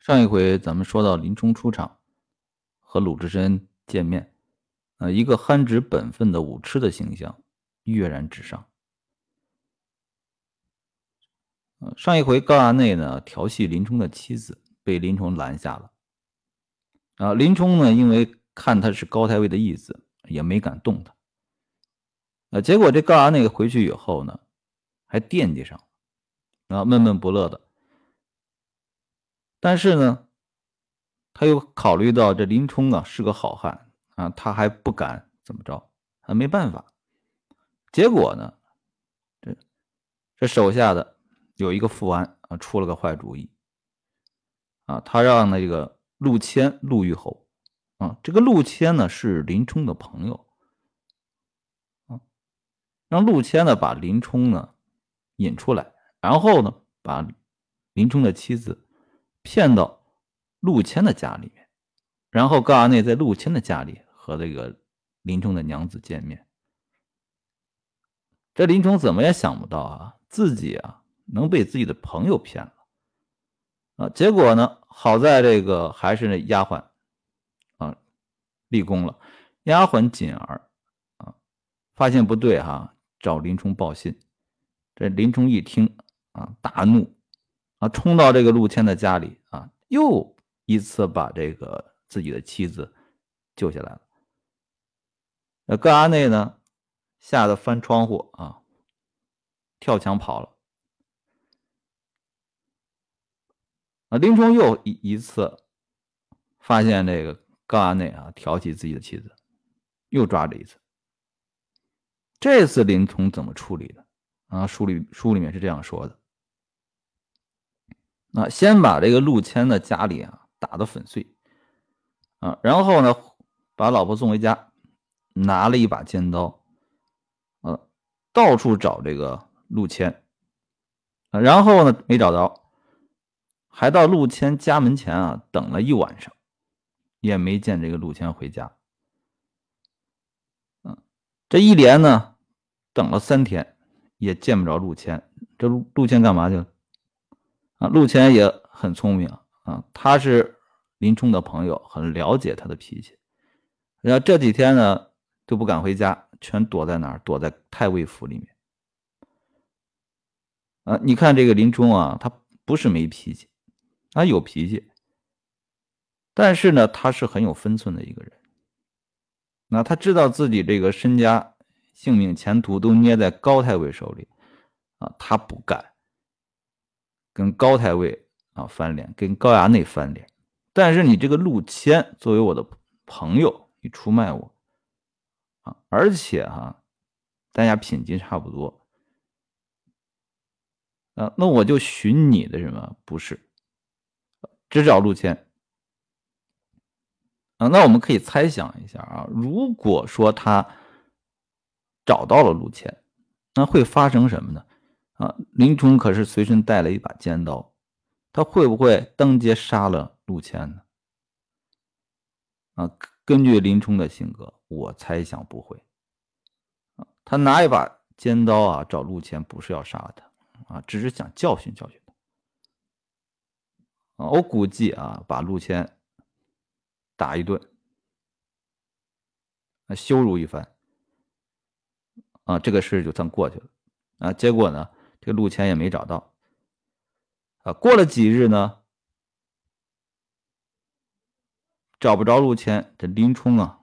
上一回咱们说到林冲出场和鲁智深见面，呃，一个憨直本分的武痴的形象跃然纸上。上一回高衙内呢调戏林冲的妻子，被林冲拦下了。啊，林冲呢因为看他是高太尉的义子，也没敢动他。啊，结果这高衙内回去以后呢，还惦记上了，啊，闷闷不乐的。但是呢，他又考虑到这林冲啊是个好汉啊，他还不敢怎么着，还没办法。结果呢，这这手下的有一个富安啊，出了个坏主意啊，他让那个陆谦、陆虞侯啊，这个陆谦呢是林冲的朋友啊，让陆谦呢把林冲呢引出来，然后呢把林冲的妻子。骗到陆谦的家里面，然后高衙内在陆谦的家里和这个林冲的娘子见面。这林冲怎么也想不到啊，自己啊能被自己的朋友骗了啊！结果呢，好在这个还是那丫鬟啊立功了。丫鬟锦儿啊发现不对哈，找林冲报信。这林冲一听啊，大怒。啊，冲到这个陆谦的家里啊，又一次把这个自己的妻子救下来了。那高衙内呢，吓得翻窗户啊，跳墙跑了。啊，林冲又一一次发现这个高衙内啊调戏自己的妻子，又抓着一次。这次林冲怎么处理的？啊，书里书里面是这样说的。啊，先把这个陆谦的家里啊打得粉碎，啊，然后呢，把老婆送回家，拿了一把尖刀，啊，到处找这个陆谦，啊，然后呢没找着，还到陆谦家门前啊等了一晚上，也没见这个陆谦回家，嗯，这一连呢等了三天，也见不着陆谦，这陆陆谦干嘛去了？啊，陆谦也很聪明啊，他是林冲的朋友，很了解他的脾气。然后这几天呢都不敢回家，全躲在哪儿？躲在太尉府里面。啊，你看这个林冲啊，他不是没脾气，他有脾气，但是呢，他是很有分寸的一个人。那他知道自己这个身家、性命、前途都捏在高太尉手里，啊，他不敢。跟高太尉啊翻脸，跟高衙内翻脸，但是你这个陆谦作为我的朋友，你出卖我啊！而且哈，大家品级差不多啊，那我就寻你的什么？不是，只找陆谦啊？那我们可以猜想一下啊，如果说他找到了陆谦，那会发生什么呢？啊，林冲可是随身带了一把尖刀，他会不会当街杀了陆谦呢？啊，根据林冲的性格，我猜想不会。啊，他拿一把尖刀啊找陆谦，不是要杀他，啊，只是想教训教训他。啊，我估计啊，把陆谦打一顿，啊，羞辱一番，啊，这个事就算过去了。啊，结果呢？这陆谦也没找到，啊，过了几日呢，找不着陆谦，这林冲啊，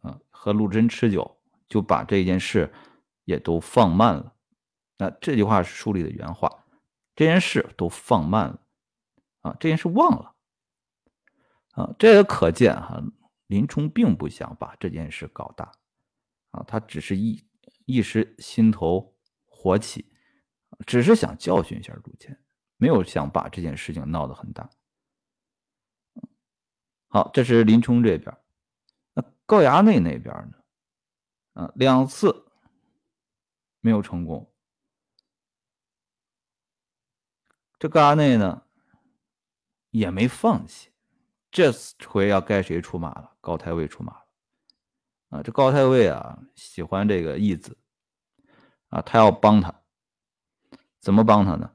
啊，和陆贞吃酒，就把这件事也都放慢了。那这句话是书里的原话，这件事都放慢了，啊，这件事忘了，啊，这也可见哈，林冲并不想把这件事搞大，啊，他只是一一时心头火起。只是想教训一下陆谦，没有想把这件事情闹得很大。好，这是林冲这边，那高衙内那边呢？啊，两次没有成功。这高衙内呢也没放弃，这回要该谁出马了？高太尉出马了。啊，这高太尉啊喜欢这个义子，啊，他要帮他。怎么帮他呢？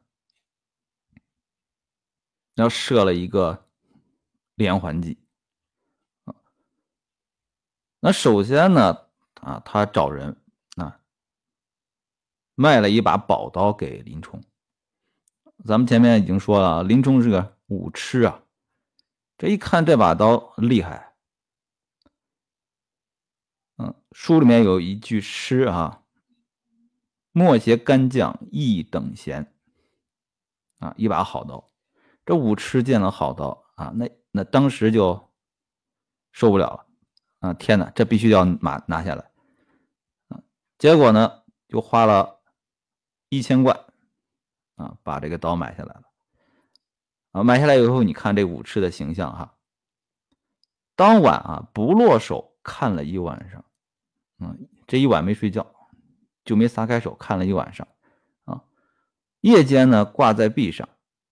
要设了一个连环计啊。那首先呢，啊，他找人啊，卖了一把宝刀给林冲。咱们前面已经说了，林冲是个武痴啊，这一看这把刀厉害。嗯，书里面有一句诗啊：“莫邪干将一等闲。”啊，一把好刀。这武痴见了好刀啊，那那当时就受不了了啊！天哪，这必须要拿拿下来啊！结果呢，就花了一千贯。啊，把这个刀买下来了。啊，买下来以后，你看这武痴的形象哈。当晚啊，不落手看了一晚上，嗯，这一晚没睡觉，就没撒开手看了一晚上。啊，夜间呢，挂在壁上，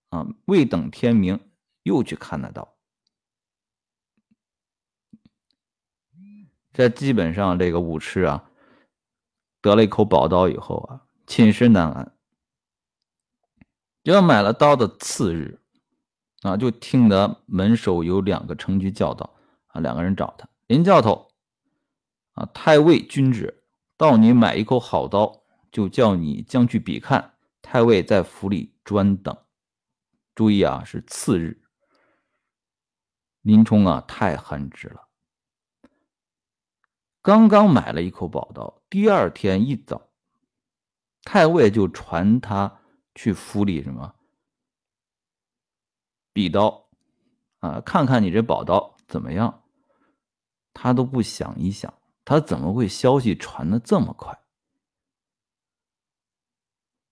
啊，未等天明，又去看那刀。这基本上这个武痴啊，得了一口宝刀以后啊，寝食难安。要买了刀的次日，啊，就听得门首有两个城居叫道：“啊，两个人找他，林教头，啊，太尉君旨，到你买一口好刀，就叫你将去比看。太尉在府里专等。注意啊，是次日。林冲啊，太憨直了。刚刚买了一口宝刀，第二天一早，太尉就传他。”去府里什么比刀啊？看看你这宝刀怎么样？他都不想一想，他怎么会消息传的这么快？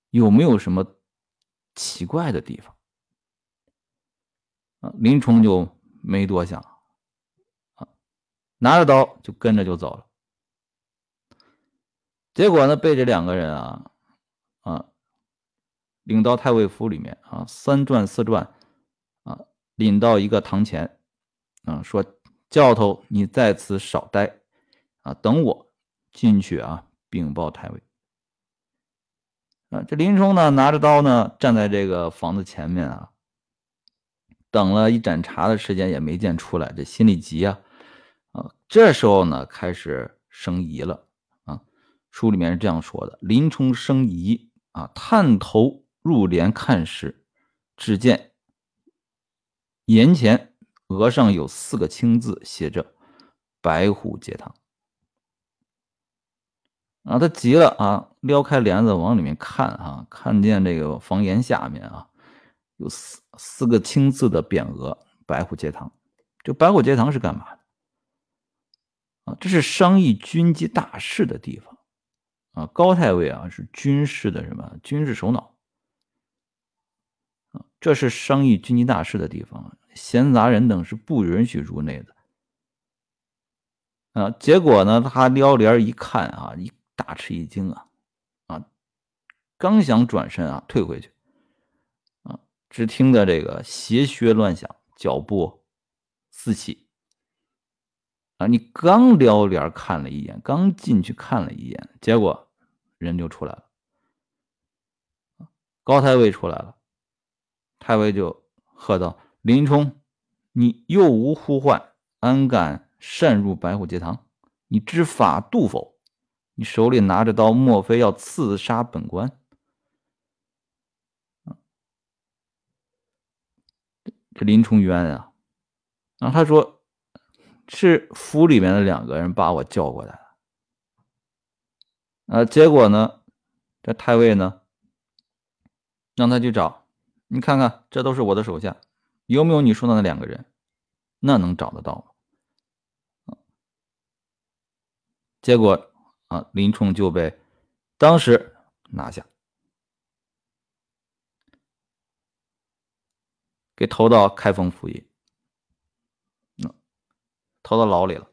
有没有什么奇怪的地方？啊，林冲就没多想，啊，拿着刀就跟着就走了。结果呢，被这两个人啊，啊。领到太尉府里面啊，三转四转，啊，领到一个堂前，啊，说教头，你在此少待，啊，等我进去啊，禀报太尉。啊，这林冲呢，拿着刀呢，站在这个房子前面啊，等了一盏茶的时间也没见出来，这心里急啊，啊，这时候呢，开始生疑了啊。书里面是这样说的：林冲生疑啊，探头。入帘看时，只见檐前额上有四个青字，写着“白虎节堂”。啊，他急了啊，撩开帘子往里面看啊，看见这个房檐下面啊，有四四个青字的匾额“白虎节堂”。这白虎节堂是干嘛的？啊，这是商议军机大事的地方。啊，高太尉啊，是军事的什么军事首脑。这是商议军机大事的地方，闲杂人等是不允许入内的。啊，结果呢，他撩帘一看啊，一大吃一惊啊，啊，刚想转身啊，退回去，啊，只听得这个鞋靴乱响，脚步四起。啊，你刚撩帘看了一眼，刚进去看了一眼，结果人就出来了，高太尉出来了。太尉就喝道：“林冲，你又无呼唤，安敢擅入白虎节堂？你知法度否？你手里拿着刀，莫非要刺杀本官？”这林冲冤啊！然后他说：“是府里面的两个人把我叫过来了。”啊，结果呢，这太尉呢，让他去找。你看看，这都是我的手下，有没有你说的那两个人？那能找得到吗？结果啊，林冲就被当时拿下，给投到开封府尹，投到牢里了。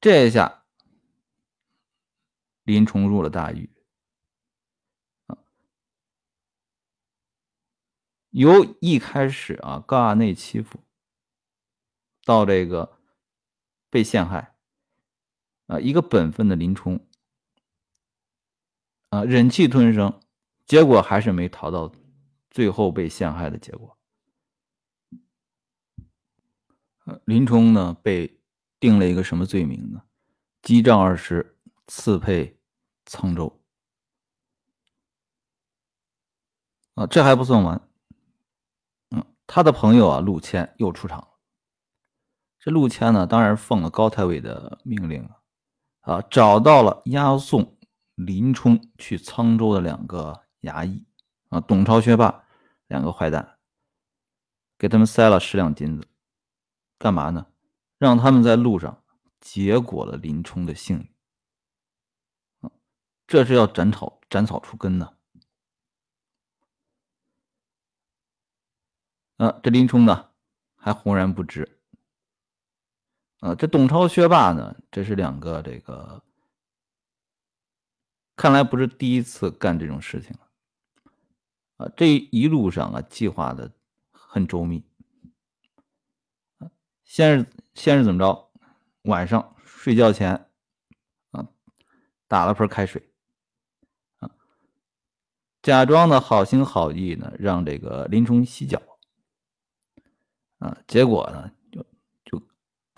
这一下，林冲入了大狱。由一开始啊，高衙内欺负，到这个被陷害，啊，一个本分的林冲，啊，忍气吞声，结果还是没逃到最后被陷害的结果。林冲呢被定了一个什么罪名呢？击杖二十，赐配沧州。啊，这还不算完。嗯，他的朋友啊，陆谦又出场了。这陆谦呢，当然奉了高太尉的命令啊，找到了押送林冲去沧州的两个衙役啊，董超、薛霸两个坏蛋，给他们塞了十两金子，干嘛呢？让他们在路上结果了林冲的性命。这是要斩草斩草除根呢。啊，这林冲呢，还浑然不知。啊，这董超、薛霸呢，这是两个这个，看来不是第一次干这种事情了。啊，这一路上啊，计划的很周密。先是先是怎么着？晚上睡觉前，啊，打了盆开水，啊，假装的好心好意呢，让这个林冲洗脚。啊，结果呢，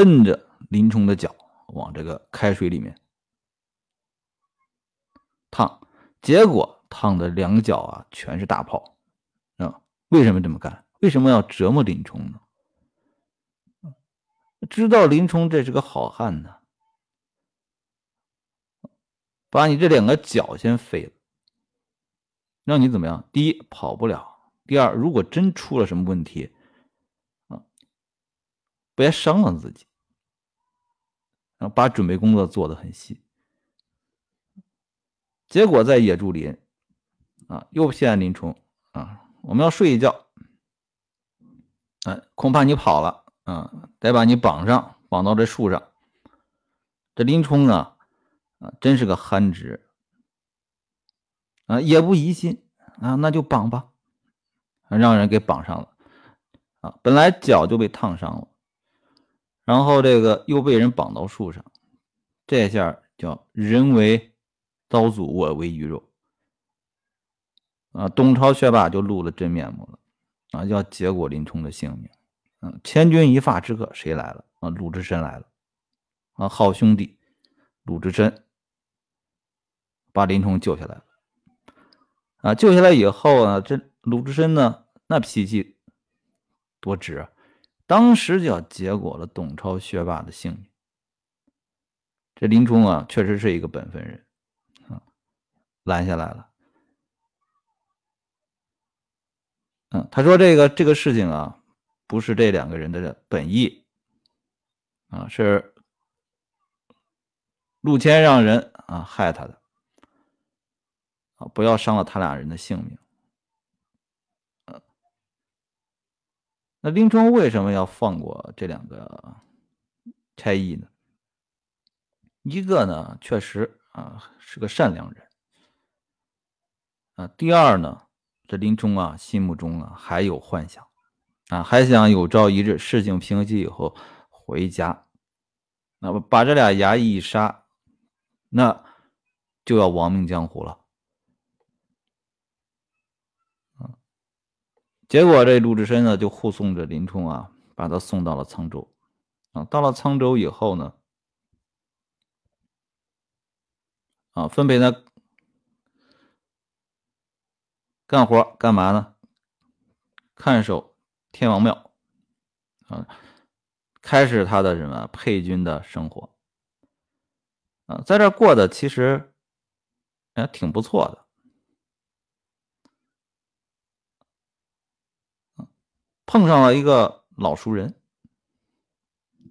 摁着林冲的脚往这个开水里面烫，结果烫的两脚啊全是大泡啊！为什么这么干？为什么要折磨林冲呢？知道林冲这是个好汉呢，把你这两个脚先废了，让你怎么样？第一跑不了，第二如果真出了什么问题。啊别伤了自己，然后把准备工作做得很细，结果在野猪林，啊，又骗林冲啊，我们要睡一觉，哎，恐怕你跑了，啊，得把你绑上，绑到这树上。这林冲啊，啊，真是个憨直，啊，也不疑心，啊，那就绑吧，让人给绑上了，啊，本来脚就被烫伤了。然后这个又被人绑到树上，这下叫人为刀俎，我为鱼肉啊！董超、薛霸就露了真面目了啊！要结果林冲的性命啊！千钧一发之刻，谁来了啊？鲁智深来了啊！好兄弟鲁智深把林冲救下来了啊！救下来以后呢，这鲁智深呢，那脾气多直啊！当时就要结果了董超、薛霸的性命。这林冲啊，确实是一个本分人啊，拦下来了。嗯，他说这个这个事情啊，不是这两个人的本意啊，是陆谦让人啊害他的啊，不要伤了他俩人的性命。那林冲为什么要放过这两个差役呢？一个呢，确实啊是个善良人啊。第二呢，这林冲啊心目中啊还有幻想啊，还想有朝一日事情平息以后回家，那么把这俩衙役一杀，那就要亡命江湖了。结果这鲁智深呢，就护送着林冲啊，把他送到了沧州。啊，到了沧州以后呢，啊，分配他干活干嘛呢？看守天王庙，啊，开始他的什么配军的生活。啊，在这过的其实哎挺不错的。碰上了一个老熟人，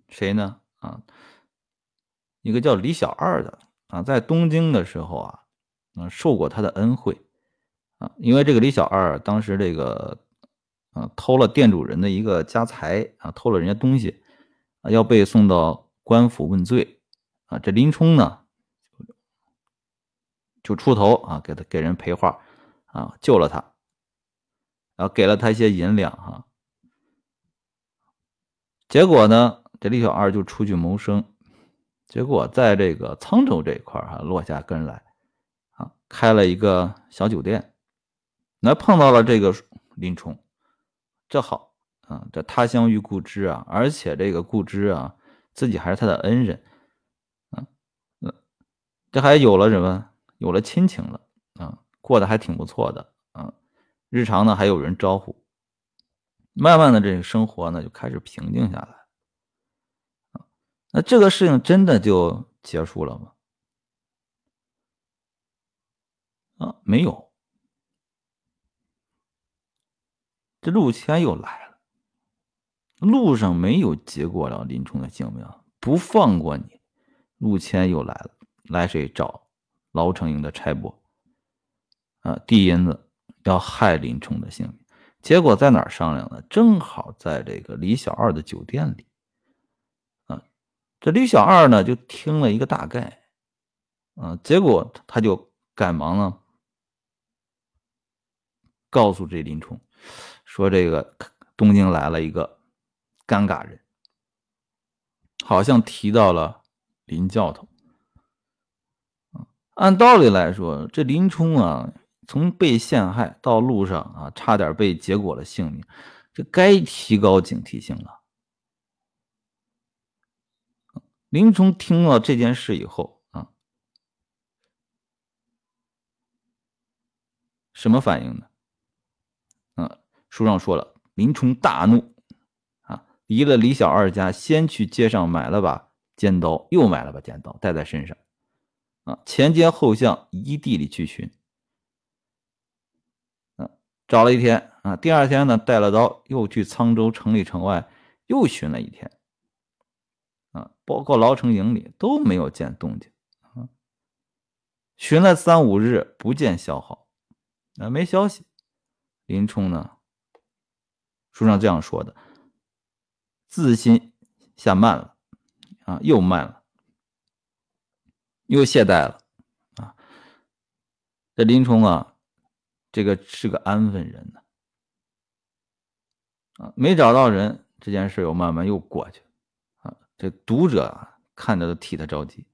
谁呢？啊，一个叫李小二的啊，在东京的时候啊，嗯，受过他的恩惠啊，因为这个李小二当时这个啊偷了店主人的一个家财啊，偷了人家东西啊，要被送到官府问罪啊。这林冲呢，就出头啊，给他给人赔话啊，救了他，然后给了他一些银两哈。结果呢，这李小二就出去谋生，结果在这个沧州这一块儿哈落下根来，啊，开了一个小酒店，那碰到了这个林冲，这好啊，这他乡遇故知啊，而且这个故知啊，自己还是他的恩人，啊，这还有了什么？有了亲情了啊，过得还挺不错的啊，日常呢还有人招呼，慢慢的这个生活呢就开始平静下来，那这个事情真的就结束了吗？啊，没有。这陆谦又来了，路上没有结果了林冲的性命，不放过你。陆谦又来了，来谁找牢城营的差拨啊，递银子要害林冲的性命。结果在哪儿商量呢？正好在这个李小二的酒店里。啊，这李小二呢就听了一个大概，啊，结果他就赶忙呢告诉这林冲。说这个东京来了一个尴尬人，好像提到了林教头。按道理来说，这林冲啊，从被陷害到路上啊，差点被结果了性命，这该提高警惕性了。林冲听了这件事以后啊，什么反应呢？书上说了，林冲大怒，啊，离了李小二家，先去街上买了把尖刀，又买了把尖刀带在身上，啊，前街后巷一地里去寻，找了一天，啊，第二天呢，带了刀又去沧州城里城外又寻了一天，啊，包括牢城营里都没有见动静，啊，寻了三五日不见消耗，啊，没消息，林冲呢？书上这样说的：“自心下慢了，啊，又慢了，又懈怠了，啊，这林冲啊，这个是个安分人呢，啊，没找到人，这件事又慢慢又过去了，啊，这读者啊看着都替他着急，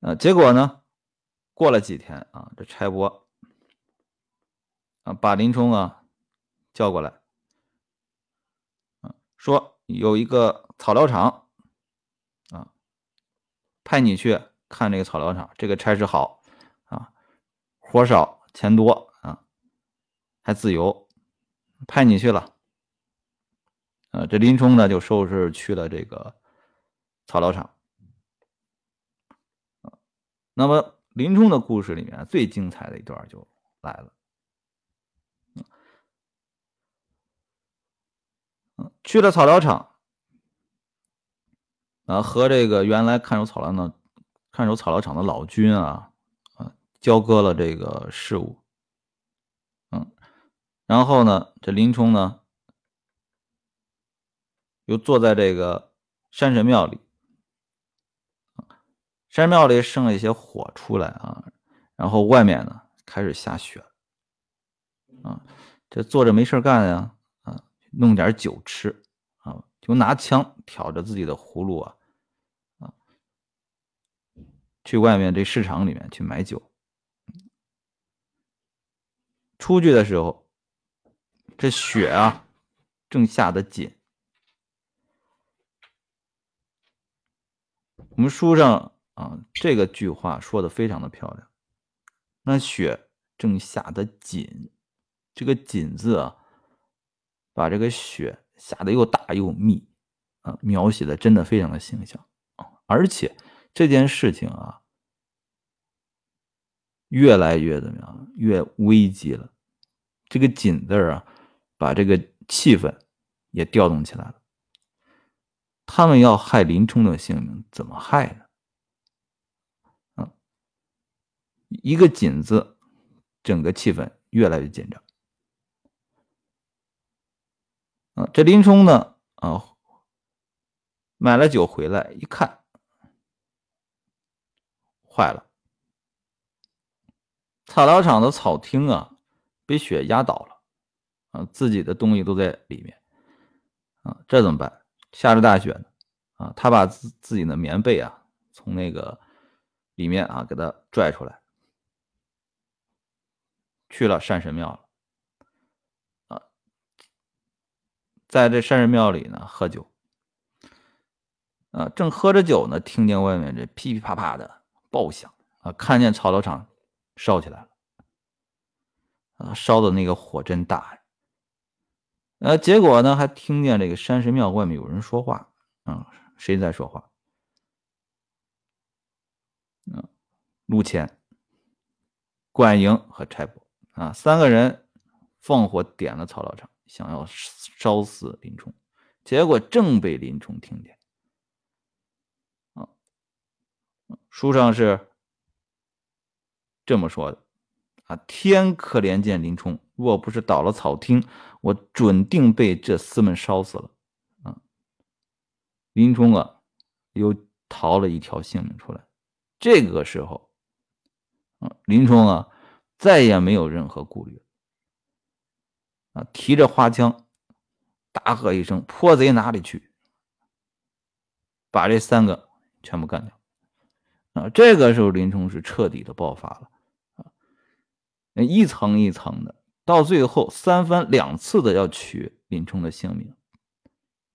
啊，结果呢，过了几天啊，这差拨。”啊，把林冲啊叫过来，啊，说有一个草料场，啊，派你去看这个草料场。这个差事好，活少钱多，啊，还自由，派你去了。啊，这林冲呢就收拾去了这个草料场。那么林冲的故事里面最精彩的一段就来了。去了草料场，啊，和这个原来看守草料的看守草料场的老军啊，啊，交割了这个事务，嗯，然后呢，这林冲呢，又坐在这个山神庙里，山庙里剩了一些火出来啊，然后外面呢开始下雪，啊，这坐着没事干呀。啊弄点酒吃啊，就拿枪挑着自己的葫芦啊啊，去外面这市场里面去买酒。出去的时候，这雪啊正下得紧。我们书上啊这个句话说的非常的漂亮。那雪正下得紧，这个“紧”字啊。把这个雪下的又大又密，啊，描写的真的非常的形象啊！而且这件事情啊，越来越怎么样？越危急了。这个“紧”字啊，把这个气氛也调动起来了。他们要害林冲的性命，怎么害呢？啊，一个“紧”字，整个气氛越来越紧张。啊这林冲呢？啊，买了酒回来一看，坏了！草料场的草厅啊，被雪压倒了，啊，自己的东西都在里面，啊，这怎么办？下着大雪呢，啊，他把自自己的棉被啊，从那个里面啊，给他拽出来，去了山神庙了。啊，在这山神庙里呢喝酒。啊，正喝着酒呢，听见外面这噼噼啪啪的爆响啊，看见草料场烧起来了。啊，烧的那个火真大！呃，结果呢，还听见这个山神庙外面有人说话。啊，谁在说话？啊，陆谦、管营和差拨啊，三个人放火点了草料场，想要烧死林冲，结果正被林冲听见。啊，书上是这么说的。啊！天可怜见林冲，若不是倒了草厅，我准定被这厮们烧死了。啊！林冲啊，又逃了一条性命出来。这个时候，啊，林冲啊，再也没有任何顾虑。啊，提着花枪，大喝一声：“泼贼哪里去！”把这三个全部干掉。啊，这个时候林冲是彻底的爆发了。一层一层的，到最后三番两次的要取林冲的性命，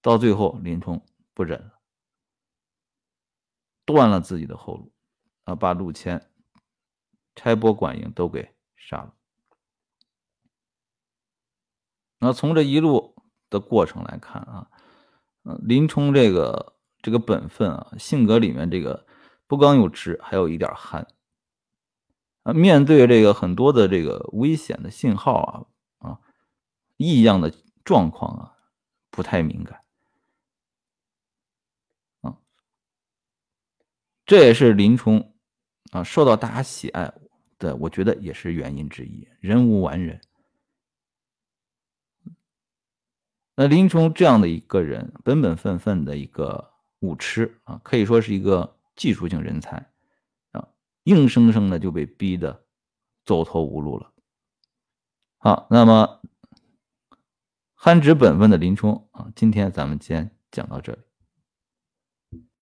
到最后林冲不忍了，断了自己的后路，啊，把陆谦、差拨、管营都给杀了。那从这一路的过程来看啊，林冲这个这个本分啊，性格里面这个不刚又直，还有一点憨。啊，面对这个很多的这个危险的信号啊啊，异样的状况啊，不太敏感啊，这也是林冲啊受到大家喜爱的，我觉得也是原因之一。人无完人，那林冲这样的一个人，本本分分的一个武痴啊，可以说是一个技术性人才。硬生生的就被逼得走投无路了。好，那么憨直本分的林冲啊，今天咱们先讲到这里。